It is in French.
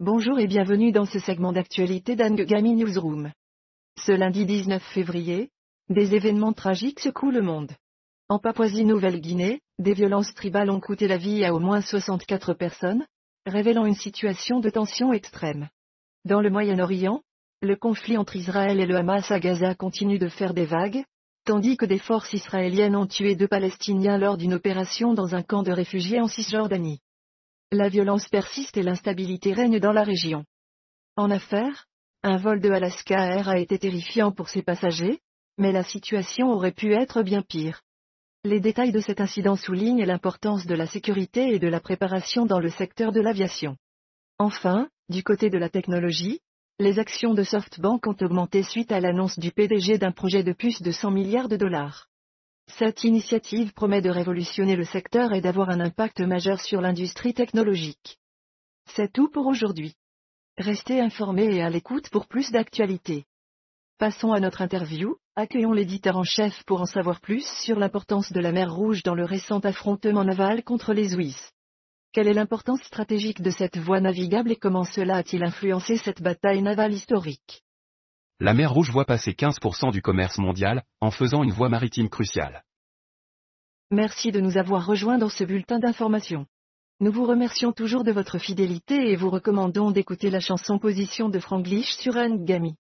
Bonjour et bienvenue dans ce segment d'actualité d'Angami Newsroom. Ce lundi 19 février, des événements tragiques secouent le monde. En Papouasie-Nouvelle-Guinée, des violences tribales ont coûté la vie à au moins 64 personnes, révélant une situation de tension extrême. Dans le Moyen-Orient, le conflit entre Israël et le Hamas à Gaza continue de faire des vagues, tandis que des forces israéliennes ont tué deux Palestiniens lors d'une opération dans un camp de réfugiés en Cisjordanie. La violence persiste et l'instabilité règne dans la région. En affaires, un vol de Alaska Air a été terrifiant pour ses passagers, mais la situation aurait pu être bien pire. Les détails de cet incident soulignent l'importance de la sécurité et de la préparation dans le secteur de l'aviation. Enfin, du côté de la technologie, les actions de SoftBank ont augmenté suite à l'annonce du PDG d'un projet de plus de 100 milliards de dollars. Cette initiative promet de révolutionner le secteur et d'avoir un impact majeur sur l'industrie technologique. C'est tout pour aujourd'hui. Restez informés et à l'écoute pour plus d'actualités. Passons à notre interview, accueillons l'éditeur en chef pour en savoir plus sur l'importance de la mer Rouge dans le récent affrontement naval contre les Suisses. Quelle est l'importance stratégique de cette voie navigable et comment cela a-t-il influencé cette bataille navale historique? La mer Rouge voit passer 15% du commerce mondial, en faisant une voie maritime cruciale. Merci de nous avoir rejoints dans ce bulletin d'information. Nous vous remercions toujours de votre fidélité et vous recommandons d'écouter la chanson Position de Franglish sur Gami.